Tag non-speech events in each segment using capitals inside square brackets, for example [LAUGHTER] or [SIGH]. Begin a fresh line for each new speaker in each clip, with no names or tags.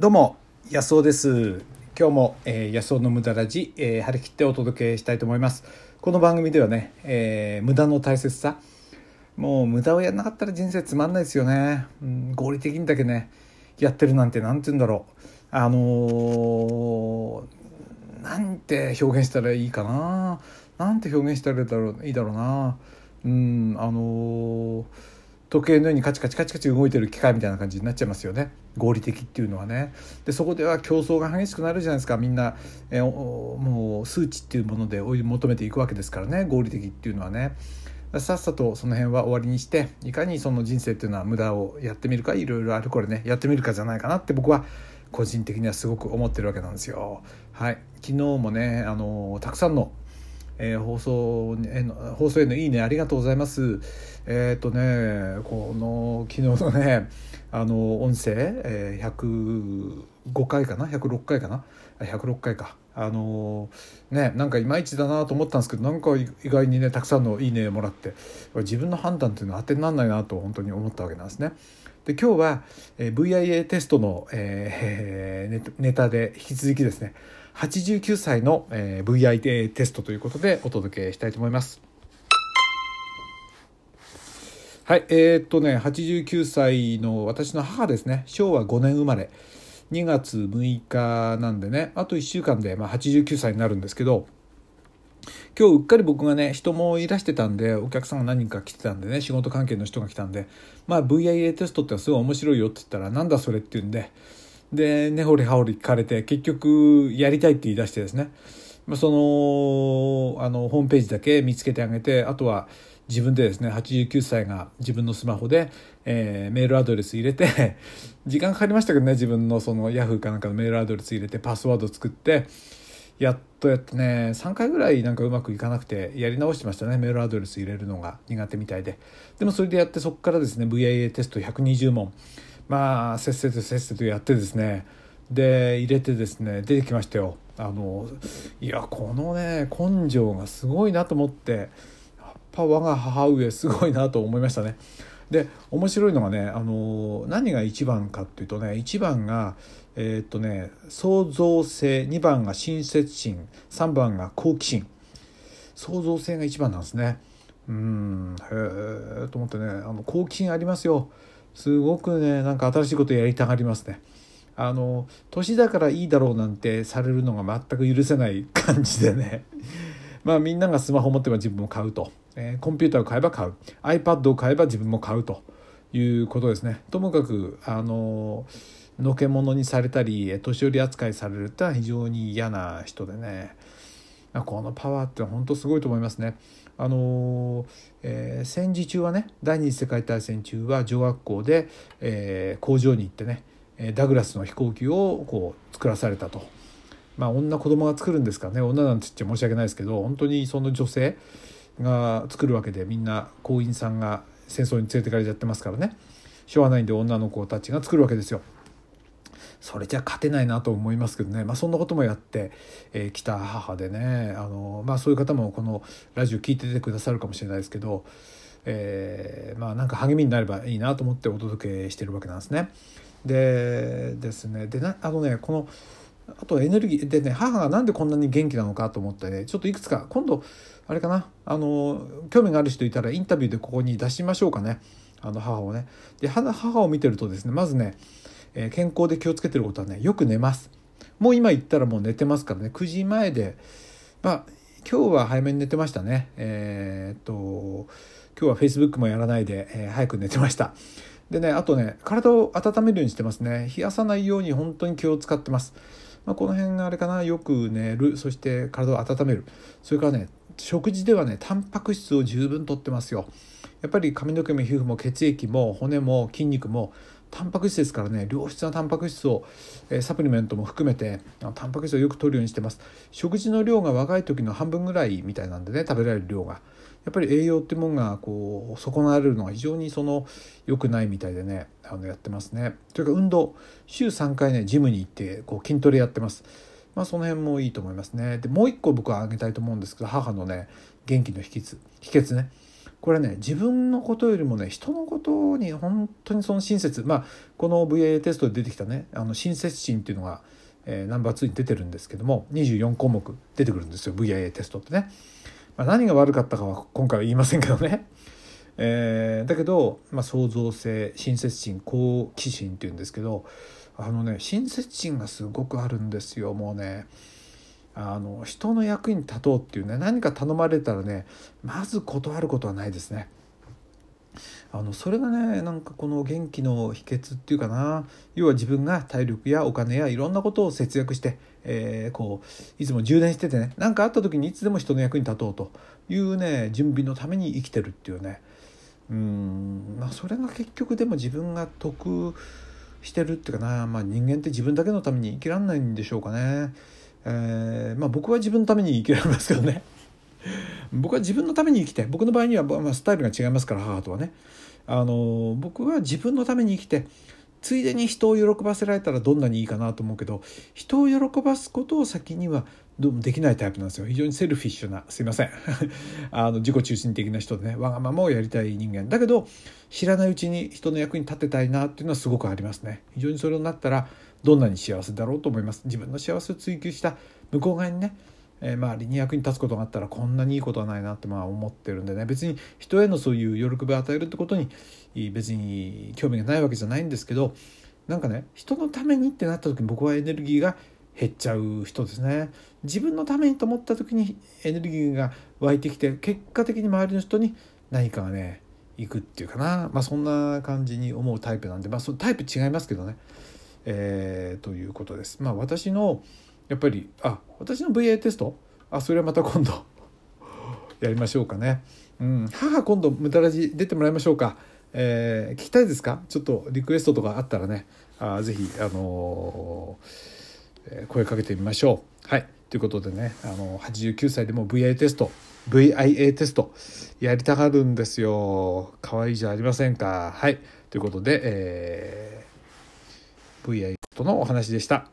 どうも安尾です。今日も、えー、安尾の無駄ラジ、えー、張り切ってお届けしたいと思います。この番組ではね、えー、無駄の大切さ。もう無駄をやらなかったら人生つまんないですよね、うん、合理的にだけねやってるなんてなんて言うんだろう。あのー、なんて表現したらいいかな。なんて表現したらいいだろういいだろうな。うんあのー時計のようにカチカチカチカチ動いてる機械みたいな感じになっちゃいますよね。合理的っていうのはね。でそこでは競争が激しくなるじゃないですか。みんな、えもう数値っていうもので追い求めていくわけですからね。合理的っていうのはね。さっさとその辺は終わりにしていかにその人生っていうのは無駄をやってみるかいろいろあるこれね。やってみるかじゃないかなって僕は個人的にはすごく思ってるわけなんですよ。はい、昨日もねあのたくさんのえー、放送への放送へのいいねありがとうございます。えっ、ー、とねこの昨日のねあの音声、えー、105回かな？106回かな？106回かあのねなんかいまいちだなと思ったんですけどなんか意外にねたくさんの「いいね」もらって自分の判断っていうのは当てにならないなと本当に思ったわけなんですね。で今日は、えー、VIA テストの、えー、ネタで引き続きですね89歳の、えー、VIA テストということでお届けしたいと思います。はい、えー、っとね、89歳の私の母ですね、昭和5年生まれ、2月6日なんでね、あと1週間で、まあ、89歳になるんですけど、今日うっかり僕がね人もいらしてたんでお客さんが何人か来てたんでね仕事関係の人が来たんで。まあ VIA テストってすごい面白いよって言ったらなんだそれって言うんで。で根掘り葉掘り聞かれて結局やりたいって言い出してですね。そのあのホームページだけ見つけてあげてあとは自分でですね89歳が自分のスマホで、えー、メールアドレス入れて [LAUGHS] 時間かかりましたけどね自分のそのヤフーかなんかのメールアドレス入れてパスワード作ってやっとやってね3回ぐらいなんかうまくいかなくてやり直してましたねメールアドレス入れるのが苦手みたいで。でもそれでやってそこからですね VIA テスト120問。まあせっせとせっせとやってですねで入れてですね出てきましたよ。あのいやこのね根性がすごいなと思ってやっぱ我が母上すごいなと思いましたね。で面白いのがねあの何が1番かっていうとね1番がえー、っとね創造性2番が親切心3番が好奇心。創造性が1番なんですね。うんへえと思ってねあの好奇心ありますよ。すごくねなんか新しいことやりたがりますね。あの年だからいいだろうなんてされるのが全く許せない感じでね。[LAUGHS] まあみんながスマホ持ってば自分も買うと、えー、コンピューターを買えば買う。iPad を買えば自分も買うと。いうことですね。ともかくあののけ者にされたり年寄り扱いされるってのは非常に嫌な人でね。このパワーって本当すごいと思いますね。あのえー、戦時中はね第二次世界大戦中は女学校で、えー、工場に行ってねダグラスの飛行機をこう作らされたと。まあ女子供が作るんですかね女なんて言っちゃ申し訳ないですけど本当にその女性が作るわけでみんな工員さんが戦争に連れてかれちゃってますからねしょうがないんで女の子たちが作るわけですよ。それじゃ勝てないなと思いますけどね、まあ、そんなこともやってき、えー、た母でねあの、まあ、そういう方もこのラジオ聞いててくださるかもしれないですけど、えー、まあなんか励みになればいいなと思ってお届けしてるわけなんですね。でですね。でなあのねこのあとエネルギーでね母がなんでこんなに元気なのかと思ってねちょっといくつか今度あれかなあの興味がある人いたらインタビューでここに出しましょうかね。あの母をね。で母を見てるとですねまずねえー、健康で気をつけてることはねよく寝ます。もう今言ったらもう寝てますからね9時前でまあ今日は早めに寝てましたね。えー、っと今日は Facebook もやらないで、えー、早く寝てました。でねあとね体を温めるようにしてますね。冷やさないように本当に気を使ってます、まあ、この辺があれかな。よく寝る。そして体を温める。それからね食事ではねタンパク質を十分とってますよ。やっぱり髪の毛も皮膚も血液も骨も筋肉もタンパク質ですからね。良質なタンパク質を、えサプリメントも含めてタンパク質をよく摂るようにしてます。食事の量が若い時の半分ぐらいみたいなんでね食べられる量が。やっぱり栄養ってものがこう損なわれるのが非常にその良くないみたいでねあのやってますね。それか運動週3回ねジムに行ってこう筋トレやってます。まあその辺もいいと思いますね。でもう一個僕は挙げたいと思うんですけど母のね元気の秘訣。秘訣ね。これね自分のことよりもね人のことに本当にその親切。まあこの VIA テストで出てきたねあの親切心っていうのが、えー、ナンバー2に出てるんですけども24項目出てくるんですよ VIA テストってね。まあ、何が悪かったかは今回は言いませんけどね。[LAUGHS] えー、だけど、まあ、創造性親切心好奇心っていうんですけどあのね親切心がすごくあるんですよもうね。あの人の役に立とうっていうね何か頼まれたらねまず断ることはないですね。あのそれがねなんかこの元気の秘訣っていうかな。要は自分が体力やお金やいろんなことを節約して、えー、こういつも充電しててね。何かあった時にいつでも人の役に立とうというね準備のために生きてるっていうね。うんまあそれが結局でも自分が得してるっていうかな、まあ、人間って自分だけのために生きらんないんでしょうかね。えー、まあ、僕は自分のために生きられますけどね。僕は自分のために生きて僕の場合には、まあ、スタイルが違いますから母とはね。あの僕は自分のために生きてついでに人を喜ばせられたらどんなにいいかなと思うけど人を喜ばすことを先にはどうもできないタイプなんですよ。非常にセルフィッシュなすいません。[LAUGHS] あの自己中心的な人でねわがままをやりたい人間。だけど知らないうちに人の役に立てたいなっていうのはすごくありますね。非常にそれになったらどんなに幸せだろうと思います。自分の幸せを追求した向こう側にねえー、周りに役に立つことがあったらこんなにいいことはないなってまあ思ってるんでね。別に人へのそういう喜びを与えるってことに別に興味がないわけじゃないんですけどなんかね人のためにってなった時に僕はエネルギーが減っちゃう人ですね。自分のためにと思った時にエネルギーが湧いてきて結果的に周りの人に何かがね行くっていうかな。まあそんな感じに思うタイプなんでまあそのタイプ違いますけどね。えー、ということです。まあ私のやっぱりあ私の VA テスト？あそれはまた今度 [LAUGHS] やりましょうかね。うん、母今度無駄ラジ出てもらいましょうか。えー、聞きたいですか？ちょっとリクエストとかあったらねあぜひ、あのー、声かけてみましょう。はいということでね、あのー、89歳でも VIA テスト VIA テストやりたがるんですよ。可愛いじゃありませんか？はいということで、えー、VIA テストのお話でした。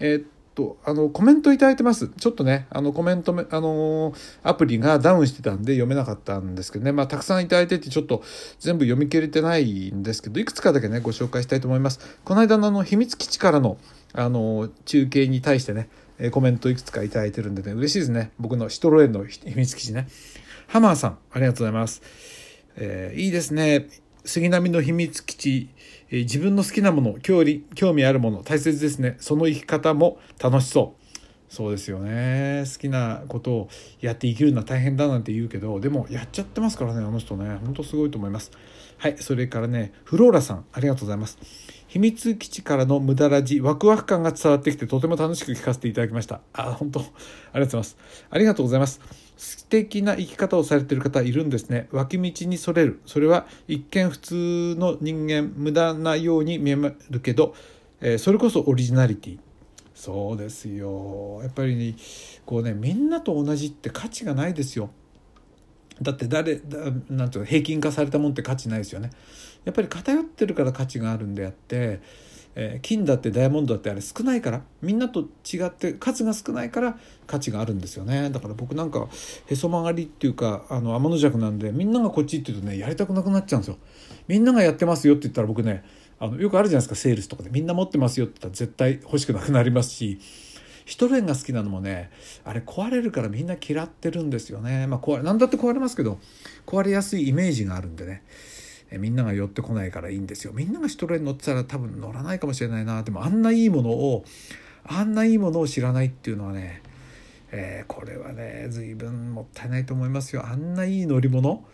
えー、っと、あの、コメントいただいてます。ちょっとね、あの、コメント、あのアプリがダウンしてたんで読めなかったんですけどね、まあ、たくさんいただいてて、ちょっと全部読み切れてないんですけど、いくつかだけね、ご紹介したいと思います。この間のあの、秘密基地からの、あの、中継に対してね、コメントいくつかいただいてるんでね、嬉しいですね。僕のシトロエンの秘密基地ね。ハマーさん、ありがとうございます。えー、いいですね。杉並の秘密基地、え、自分の好きなもの興味興味あるもの大切ですね。その生き方も楽しそう。そうですよね。好きなことをやって生きるのは大変だなんて言うけどでもやっちゃってますからねあの人ね。ほんとすごいと思います。はいそれからねフローラさんありがとうございます。秘密基地からの無駄ラジワクワク感が伝わってきてとても楽しく聞かせていただきました。あ本当ありがとうございます。ありがとうございます。素敵な生き方をされてる方いるんですね。脇道にそれる。それは一見普通の人間無駄なように見えるけど、えー、それこそオリジナリティ。そうですよ。やっぱり、ね、こうねみんなと同じって価値がないですよ。だって誰だなんていうの平均化されたもんって価値ないですよね。やっぱり偏ってるから価値があるんであってえー、金だってダイヤモンドだってあれ少ないから。みんなと違って数が少ないから価値があるんですよね。だから僕なんかへそ曲がりっていうかあの天の弱なんでみんながこっちって言うとねやりたくなくなっちゃうんですよ。みんながやってますよって言ったら僕ねあのよくあるじゃないですかセールスとかで。みんな持ってますよって言ったら絶対欲しくなくなりますし一レンが好きなのもねあれ壊れるからみんな嫌ってるんですよね。まあ壊れ何だって壊れますけど壊れやすいイメージがあるんでね。えみんなが寄ってこないからいいんですよ。みんながシトレに乗ってたら多分乗らないかもしれないな。でもあんないいものをあんないいものを知らないっていうのはね、えー、これはね随分もったいないと思いますよ。あんないい乗り物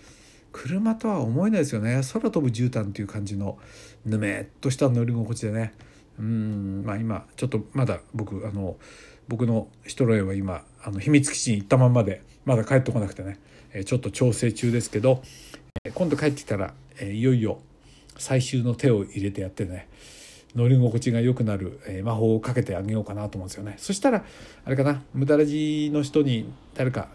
車とは思えないですよね。空飛ぶ絨毯っていう感じのぬめっとした乗り心地でね。うん。まあ今ちょっとまだ僕あの僕のシトロエは今あの秘密基地に行ったまんまでまだ帰ってこなくてね。ちょっと調整中ですけど今度帰ってきたらえいよいよ最終の手を入れてやってね乗り心地が良くなる、え魔法をかけてあげようかなと思うんですよね。そしたらあれかな無駄ラジの人に誰か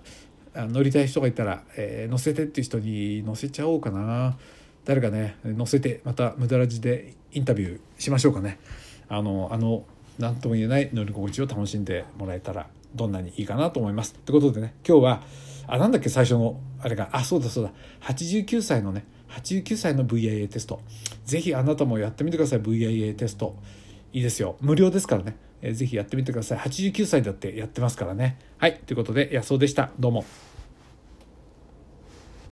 乗りたい人がいたら、えー、乗せてっていう人に乗せちゃおうかな。誰かね乗せてまた無駄ラジでインタビューしましょうかね。あのあの何とも言えない乗り心地を楽しんでもらえたらどんなにいいかなと思います。ということでね今日はあなんだっけ最初のあれが。あそうだそうだ。89歳のね89歳の VIA テスト。ぜひあなたもやってみてください VIA テスト。いいですよ。無料ですからね、えー、ぜひやってみてください。89歳だってやってますからね。はい。ということで野草でした。どうも。